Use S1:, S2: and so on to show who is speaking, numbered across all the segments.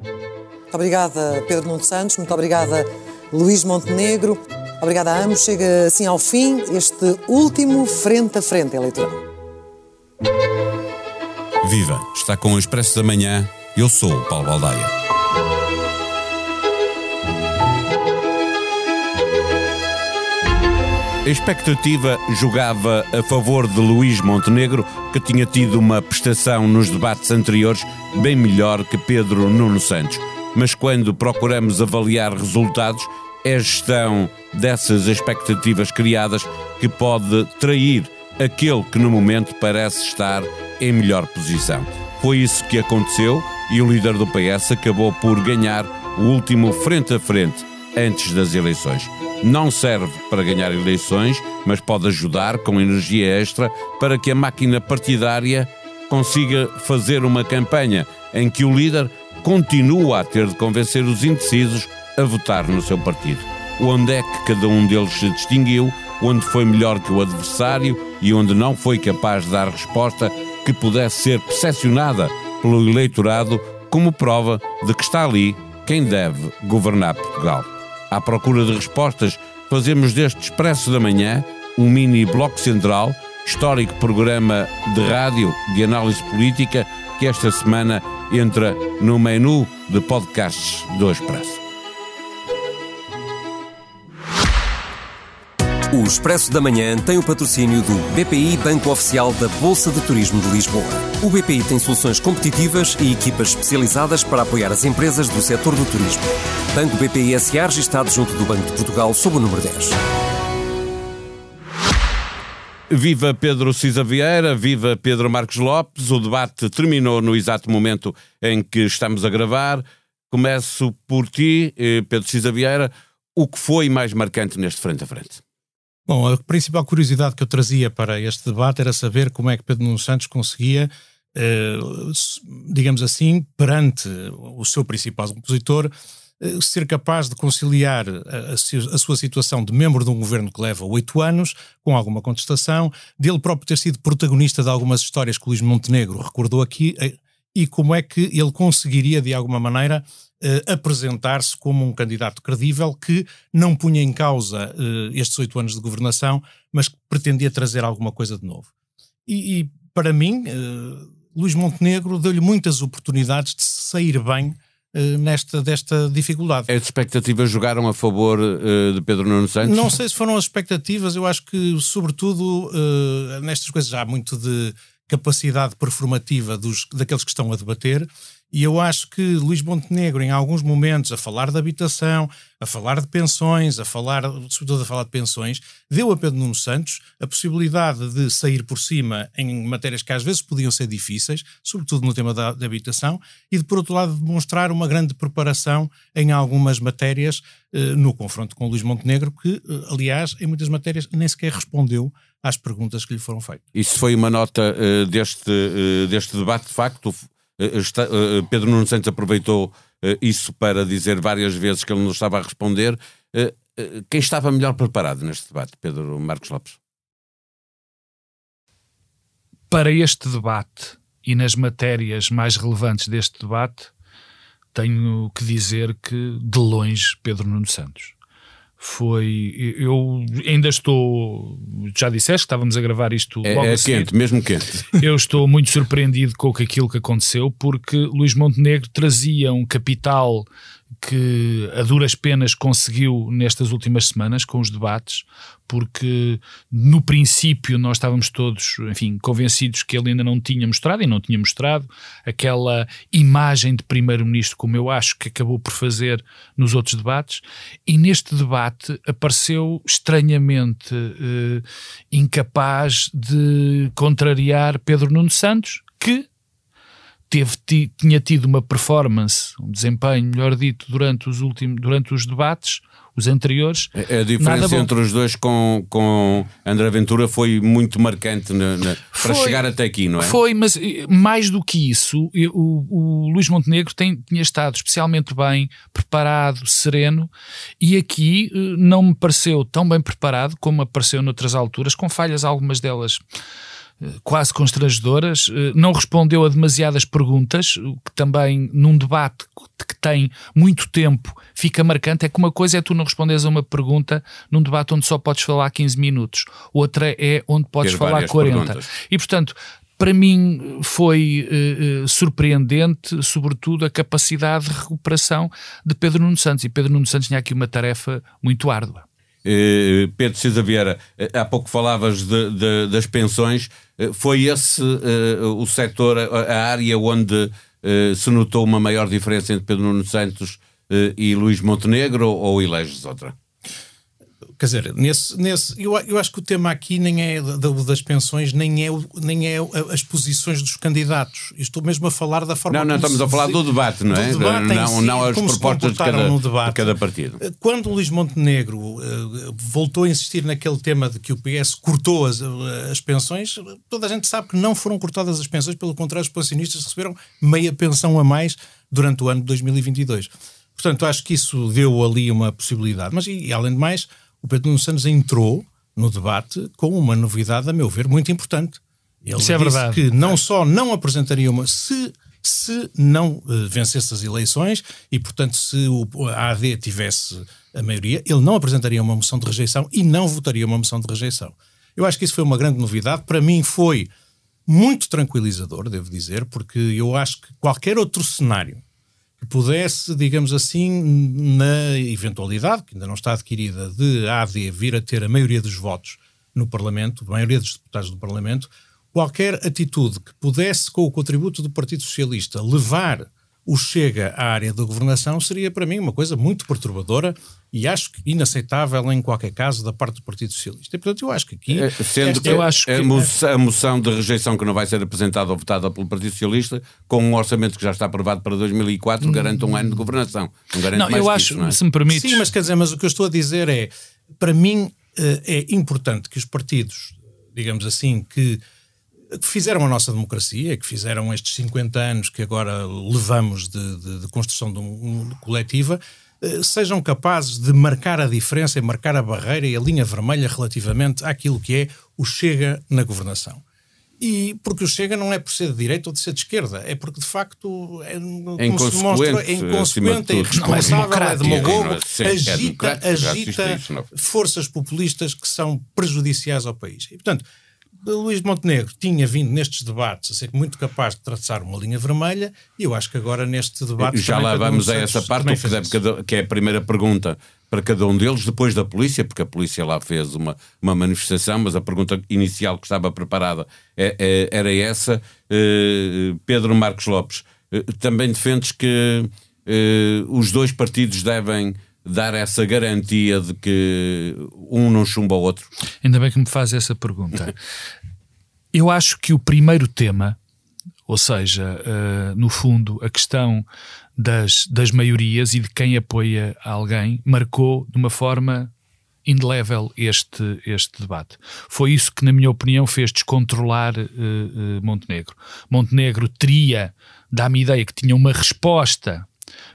S1: Muito obrigada, Pedro Nuno Santos. Muito obrigada, Luís Montenegro. Obrigada a ambos. Chega assim ao fim este último frente a frente eleitoral.
S2: Viva! Está com o Expresso da Manhã. Eu sou o Paulo Baldaia. A expectativa jogava a favor de Luís Montenegro, que tinha tido uma prestação nos debates anteriores bem melhor que Pedro Nuno Santos. Mas quando procuramos avaliar resultados, é a gestão dessas expectativas criadas que pode trair aquele que no momento parece estar em melhor posição. Foi isso que aconteceu e o líder do PS acabou por ganhar o último frente a frente antes das eleições. Não serve para ganhar eleições, mas pode ajudar com energia extra para que a máquina partidária consiga fazer uma campanha em que o líder continua a ter de convencer os indecisos a votar no seu partido. Onde é que cada um deles se distinguiu, onde foi melhor que o adversário e onde não foi capaz de dar resposta que pudesse ser percepcionada pelo eleitorado como prova de que está ali quem deve governar Portugal à procura de respostas, fazemos deste Expresso da Manhã um mini bloco central, histórico programa de rádio de análise política que esta semana entra no menu de podcasts do Expresso.
S3: O Expresso da Manhã tem o patrocínio do BPI Banco Oficial da Bolsa de Turismo de Lisboa. O BPI tem soluções competitivas e equipas especializadas para apoiar as empresas do setor do turismo. Banco BPI SA registado junto do Banco de Portugal sob o número 10.
S2: Viva Pedro Cisa Vieira, viva Pedro Marcos Lopes. O debate terminou no exato momento em que estamos a gravar. Começo por ti, eh, Pedro Cisa Vieira. O que foi mais marcante neste frente a frente?
S4: Bom, a principal curiosidade que eu trazia para este debate era saber como é que Pedro Nuno Santos conseguia, eh, digamos assim, perante o seu principal opositor, eh, ser capaz de conciliar a, a, sua situação de membro de um governo que leva oito anos, com alguma contestação, dele próprio ter sido protagonista de algumas histórias que o Luís Montenegro recordou aqui, eh, e como é que ele conseguiria, de alguma maneira, uh, apresentar-se como um candidato credível que não punha em causa uh, estes oito anos de governação, mas que pretendia trazer alguma coisa de novo. E, e para mim, uh, Luís Montenegro deu-lhe muitas oportunidades de sair bem nesta desta dificuldade.
S2: As expectativas jogaram a favor uh, de Pedro Nuno Santos?
S4: Não sei se foram as expectativas, eu acho que, sobretudo, uh, nestas coisas já há muito de capacidade performativa dos, daqueles que estão a debater. E eu acho que Luís Montenegro, em alguns momentos, a falar de habitação, a falar de pensões, a falar, sobretudo a falar de pensões, deu a Pedro Nuno Santos a possibilidade de sair por cima em matérias que às vezes podiam ser difíceis, sobretudo no tema da, da habitação, e de, por outro lado, demonstrar uma grande preparação em algumas matérias eh, no confronto com Luís Montenegro, que, eh, aliás, em muitas matérias nem sequer respondeu às perguntas que lhe foram feitas.
S2: Isso foi uma nota uh, deste, uh, deste debate, de facto. Uh, está, Pedro Nuno Santos aproveitou isso para dizer várias vezes que ele não estava a responder. quem estava melhor preparado neste debate, Pedro Marcos Lopes?
S5: Para este debate e nas matérias mais relevantes deste debate, tenho que dizer que, de longe, Pedro Nuno Santos foi. Eu ainda estou. Já disseste que estávamos a gravar isto
S2: é,
S5: logo
S2: é
S5: a seguir.
S2: quente, mesmo quente.
S5: Eu estou muito surpreendido com aquilo que aconteceu, porque Luís Montenegro trazia um capital que a duras penas conseguiu nestas últimas semanas com os debates, porque no princípio nós estávamos todos, enfim, convencidos que ele ainda não tinha mostrado e não tinha mostrado aquela imagem de primeiro-ministro como eu acho que acabou por fazer nos outros debates, e neste debate apareceu estranhamente eh, incapaz de contrariar Pedro Nuno Santos, que teve, tinha tido uma performance, um desempenho, melhor dito, durante os últimos, durante os debates, os anteriores.
S2: A, a diferença entre os dois com, com André Ventura foi muito marcante na, na, foi, para chegar até aqui, não é?
S5: Foi, mas eh, mais do que isso, o, o Luís Montenegro tem, tinha estado especialmente bem preparado, sereno, e aqui eh, não me pareceu tão bem preparado como apareceu noutras alturas, com falhas, algumas delas quase constrangedoras, eh, não respondeu a demasiadas perguntas, que também num debate que tem muito tempo fica marcante. É que uma coisa é tu não respondes a uma pergunta num debate onde só podes falar 15 minutos, outra é onde podes Ter falar 40. Perguntas. E portanto, para mim foi uh, surpreendente, sobretudo, a capacidade de recuperação de Pedro Nuno Santos. E Pedro Nuno Santos tinha aqui uma tarefa muito árdua.
S2: Uh, Pedro Cisa Vieira, há pouco falavas de, de, das pensões. Foi esse o setor, a área onde se notou uma maior diferença entre Pedro Nuno Santos e Luís Montenegro ou eleges outra?
S4: Quer dizer, nesse, nesse, eu, eu acho que o tema aqui nem é das pensões, nem é, nem é as posições dos candidatos. estou mesmo a falar da forma
S2: Não, não, estamos a falar do debate, não é? Debate não, si, não as propostas de cada, de cada, partido.
S4: Quando o Luís Montenegro uh, voltou a insistir naquele tema de que o PS cortou as, as pensões, toda a gente sabe que não foram cortadas as pensões, pelo contrário, os pensionistas receberam meia pensão a mais durante o ano de 2022. Portanto, acho que isso deu ali uma possibilidade. Mas, e, e além de mais o Pedro Nuno Santos entrou no debate com uma novidade, a meu ver, muito importante. Ele Isso é verdade. que não só não apresentaria uma. Se, se não uh, vencesse as eleições e, portanto, se o, a AD tivesse a maioria, ele não apresentaria uma moção de rejeição e não votaria uma moção de rejeição. Eu acho que isso foi uma grande novidade. Para mim, foi muito tranquilizador, devo dizer, porque eu acho que qualquer outro cenário pudesse, digamos assim, na eventualidade, que ainda não está adquirida, de a AD vir a ter a maioria dos votos no Parlamento, a maioria dos deputados do Parlamento, qualquer atitude que pudesse, com o contributo do Partido Socialista, levar o Chega à área da governação seria para mim uma coisa muito perturbadora e acho que inaceitável em qualquer caso da parte do Partido Socialista. E, portanto, eu acho que aqui... É,
S2: sendo que, eu acho que a, moção, a moção de rejeição que não vai ser apresentada ou votada pelo Partido Socialista, com um orçamento que já está aprovado para 2004, hum. garante um ano de governação. Não garante não, mais
S5: eu acho,
S2: isso, não é?
S5: se me permite
S4: Sim, mas quer dizer, mas o que eu estou a dizer é, para mim eh, é importante que os partidos, digamos assim, que que fizeram a nossa democracia, que fizeram estes 50 anos que agora levamos de, de, de construção de um, coletiva, eh, sejam capazes de marcar a diferença e marcar a barreira e a linha vermelha relativamente àquilo que é o Chega na governação. E porque o Chega não é por ser de direita ou de ser de esquerda, é porque de facto é,
S2: é demonstra, é
S4: inconsequente, é irresponsável, é, é demagogo, agita, agita forças populistas que são prejudiciais ao país. E portanto, Luís Montenegro tinha vindo nestes debates a ser muito capaz de traçar uma linha vermelha e eu acho que agora neste debate.
S2: Já lá vamos a essa parte, que é a primeira pergunta para cada um deles, depois da polícia, porque a polícia lá fez uma, uma manifestação, mas a pergunta inicial que estava preparada é, é, era essa. Uh, Pedro Marcos Lopes, uh, também defendes que uh, os dois partidos devem dar essa garantia de que um não chumba o outro?
S5: Ainda bem que me faz essa pergunta. Eu acho que o primeiro tema, ou seja, uh, no fundo, a questão das, das maiorias e de quem apoia alguém, marcou de uma forma indelével este, este debate. Foi isso que, na minha opinião, fez descontrolar uh, uh, Montenegro. Montenegro teria, dá-me ideia que tinha uma resposta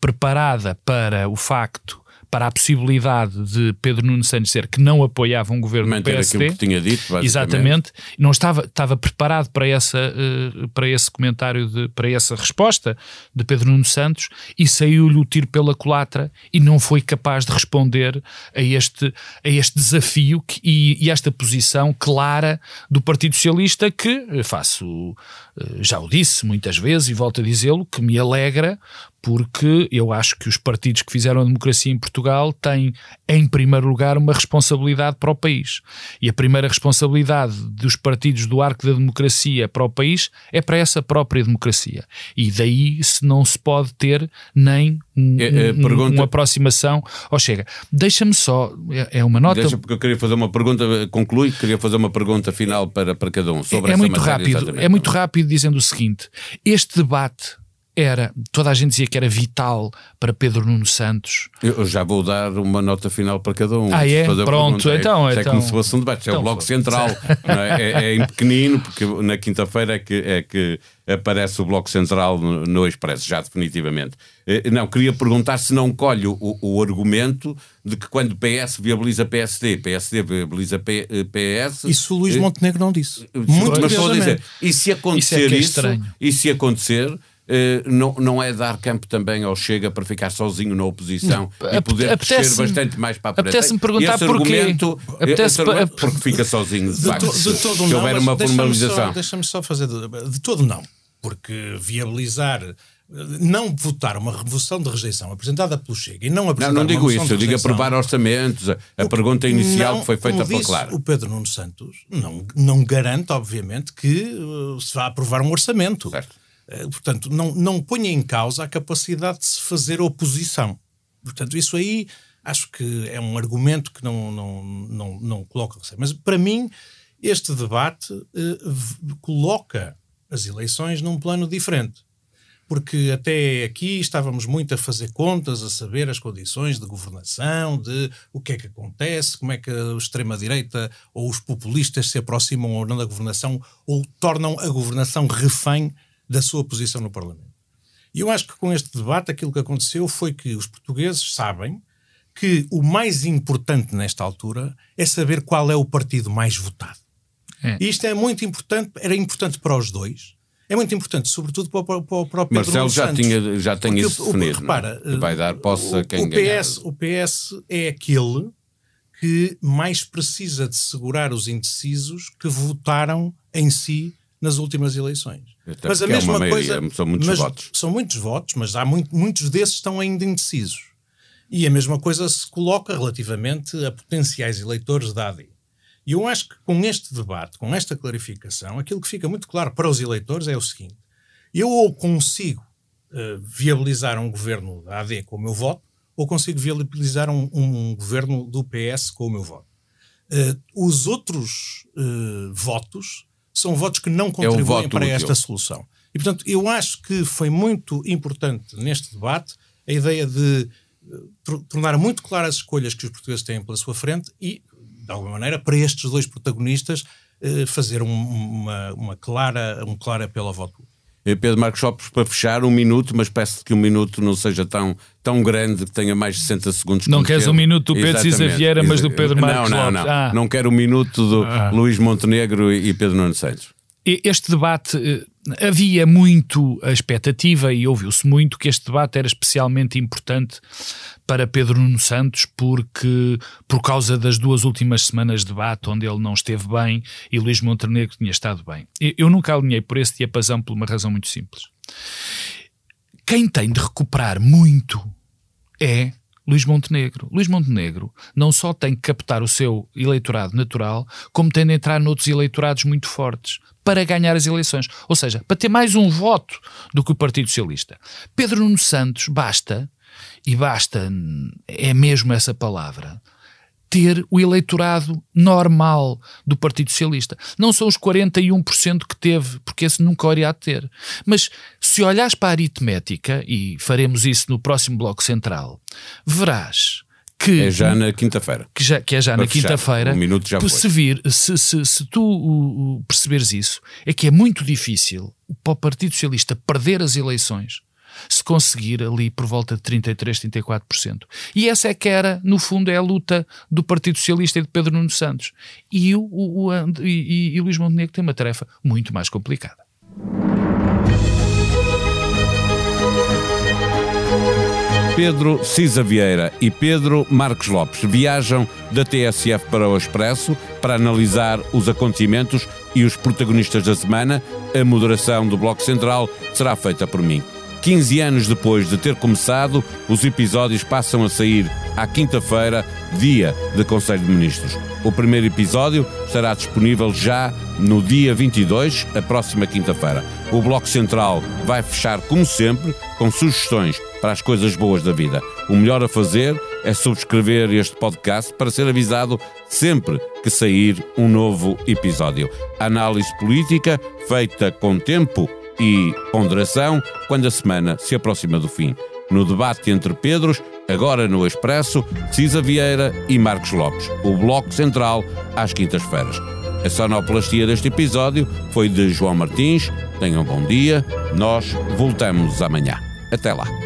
S5: preparada para o facto para a possibilidade de Pedro Nuno Santos dizer que não apoiava um governo Manter do PSD.
S2: que tinha dito,
S5: Exatamente. Não estava, estava preparado para, essa, uh, para esse comentário, de, para essa resposta de Pedro Nuno Santos e saiu-lhe o tiro pela culatra e não foi capaz de responder a este, a este desafio que, e, e esta posição clara do Partido Socialista que eh, faço, eh, já o disse muitas vezes e volto a dizê-lo, que me alegra porque eu acho que os partidos que fizeram a democracia em Portugal têm, em primeiro lugar, uma responsabilidade para o país. E a primeira responsabilidade dos partidos do arco da democracia para o país é para essa própria democracia. E daí se não se pode ter nem um, é, é, pergunta... uma aproximação ao Chega. Deixa-me só, é, é, uma nota.
S2: Deixa porque eu queria fazer uma pergunta, conclui, queria fazer uma pergunta final para, para cada um sobre é, é
S5: muito
S2: matéria,
S5: rápido. É muito rápido dizendo o seguinte: este debate era, toda a gente dizia que era vital para Pedro Nuno Santos.
S2: Eu já vou dar uma nota final para cada um.
S5: Ah, é? Pronto, então.
S2: É,
S5: então,
S2: como se fosse um debate, é então, o Bloco Central. é? É, é? em pequenino, porque na quinta-feira é que, é que aparece o Bloco Central no, no Expresso, já definitivamente. Eh, não, queria perguntar se não colhe o, o argumento de que quando PS viabiliza PSD, PSD viabiliza P, PS.
S4: Isso o Luís eh, Montenegro não disse.
S2: Muito mas vou dizer, e se acontecer isso, é isso e se acontecer não, não é dar campo também ao Chega para ficar sozinho na oposição não. e poder crescer bastante mais para a frente.
S5: Apetece-me perguntar
S2: porquê. Argumento,
S5: apetece
S2: argumento porque fica sozinho, de, de facto. To, de todo se não, houver uma formalização.
S4: Deixa-me só, deixa só, fazer. De, de todo não. Porque viabilizar não votar uma revolução de rejeição apresentada pelo Chega e não apresentar
S2: Não, não digo isso, eu
S4: digo
S2: aprovar orçamentos. A, a pergunta inicial não, que foi feita
S4: para
S2: claro.
S4: O Pedro Nuno Santos não, não garante, obviamente, que uh, se vá aprovar um orçamento.
S2: Certo.
S4: Uh, portanto, não, não ponha em causa a capacidade de se fazer oposição. Portanto, isso aí acho que é um argumento que não, não, não, não coloca. Mas para mim, este debate uh, coloca as eleições num plano diferente porque até aqui estávamos muito a fazer contas, a saber as condições de governação, de o que é que acontece, como é que a extrema-direita ou os populistas se aproximam ou não da governação ou tornam a governação refém da sua posição no Parlamento. E eu acho que com este debate aquilo que aconteceu foi que os portugueses sabem que o mais importante nesta altura é saber qual é o partido mais votado. É. E isto é muito importante, era importante para os dois, é muito importante, sobretudo para, para, para o próprio
S2: Marcelo já,
S4: Santos,
S2: tinha, já tem isso definido.
S4: É? Repara,
S2: que vai dar posse a quem
S4: o PS, ganhar. O PS é aquele que mais precisa de segurar os indecisos que votaram em si nas últimas eleições.
S2: Até mas a mesma é maioria, coisa. São muitos votos.
S4: São muitos votos, mas há muito, muitos desses estão ainda indecisos. E a mesma coisa se coloca relativamente a potenciais eleitores da AD. E eu acho que com este debate, com esta clarificação, aquilo que fica muito claro para os eleitores é o seguinte: eu ou consigo uh, viabilizar um governo da AD com o meu voto, ou consigo viabilizar um, um governo do PS com o meu voto. Uh, os outros uh, votos são votos que não contribuem é um para esta solução. E, portanto, eu acho que foi muito importante neste debate a ideia de tornar muito claras as escolhas que os portugueses têm pela sua frente e de alguma maneira, para estes dois protagonistas eh, fazer um, uma, uma clara, um claro apelo ao voto.
S2: Eh, Pedro Marcos Lopes, para fechar, um minuto, mas peço que um minuto não seja tão, tão grande que tenha mais de 60 segundos.
S5: Não queres um minuto do Pedro Cisa Vieira, mas do Pedro Marcos
S2: não,
S5: não,
S2: Lopes? Não, ah. não quero o um minuto do ah. Luís Montenegro e Pedro Nuno Santos.
S5: Este debate eh, havia muito a expectativa e ouviu-se muito que este debate era especialmente importante para Pedro Nuno Santos porque por causa das duas últimas semanas de debate onde ele não esteve bem e Luís Montenegro tinha estado bem. Eu nunca alinhei por esse diapasão por uma razão muito simples. Quem tem de recuperar muito é Luís Montenegro. Luís Montenegro não só tem que captar o seu eleitorado natural, como tem de entrar noutros eleitorados muito fortes para ganhar as eleições. Ou seja, para ter mais um voto do que o Partido Socialista. Pedro Nuno Santos basta, e basta, é mesmo essa palavra, ter o eleitorado normal do Partido Socialista. Não são os 41% que teve, porque esse nunca iria ter. Mas se olhares para a aritmética, e faremos isso no próximo Bloco Central, verás que
S2: é já na quinta-feira.
S5: Que, já, que é já na quinta-feira.
S2: Um minuto já
S5: se, vir, se, se, se tu uh, perceberes isso, é que é muito difícil para o Partido Socialista perder as eleições se conseguir ali por volta de 33, 34%. E essa é que era, no fundo, é a luta do Partido Socialista e de Pedro Nuno Santos. E o, o, o e, e, e Luís Montenegro tem uma tarefa muito mais complicada.
S2: Pedro Cisa Vieira e Pedro Marcos Lopes viajam da TSF para o Expresso para analisar os acontecimentos e os protagonistas da semana. A moderação do Bloco Central será feita por mim. 15 anos depois de ter começado, os episódios passam a sair à quinta-feira, dia de Conselho de Ministros. O primeiro episódio estará disponível já no dia 22, a próxima quinta-feira. O Bloco Central vai fechar, como sempre, com sugestões para as coisas boas da vida. O melhor a fazer é subscrever este podcast para ser avisado sempre que sair um novo episódio. Análise política feita com tempo e ponderação quando a semana se aproxima do fim. No debate entre Pedros, agora no Expresso, Cisa Vieira e Marcos Lopes. O Bloco Central às quintas-feiras. A sonoplastia deste episódio foi de João Martins. Tenham um bom dia. Nós voltamos amanhã. Até lá.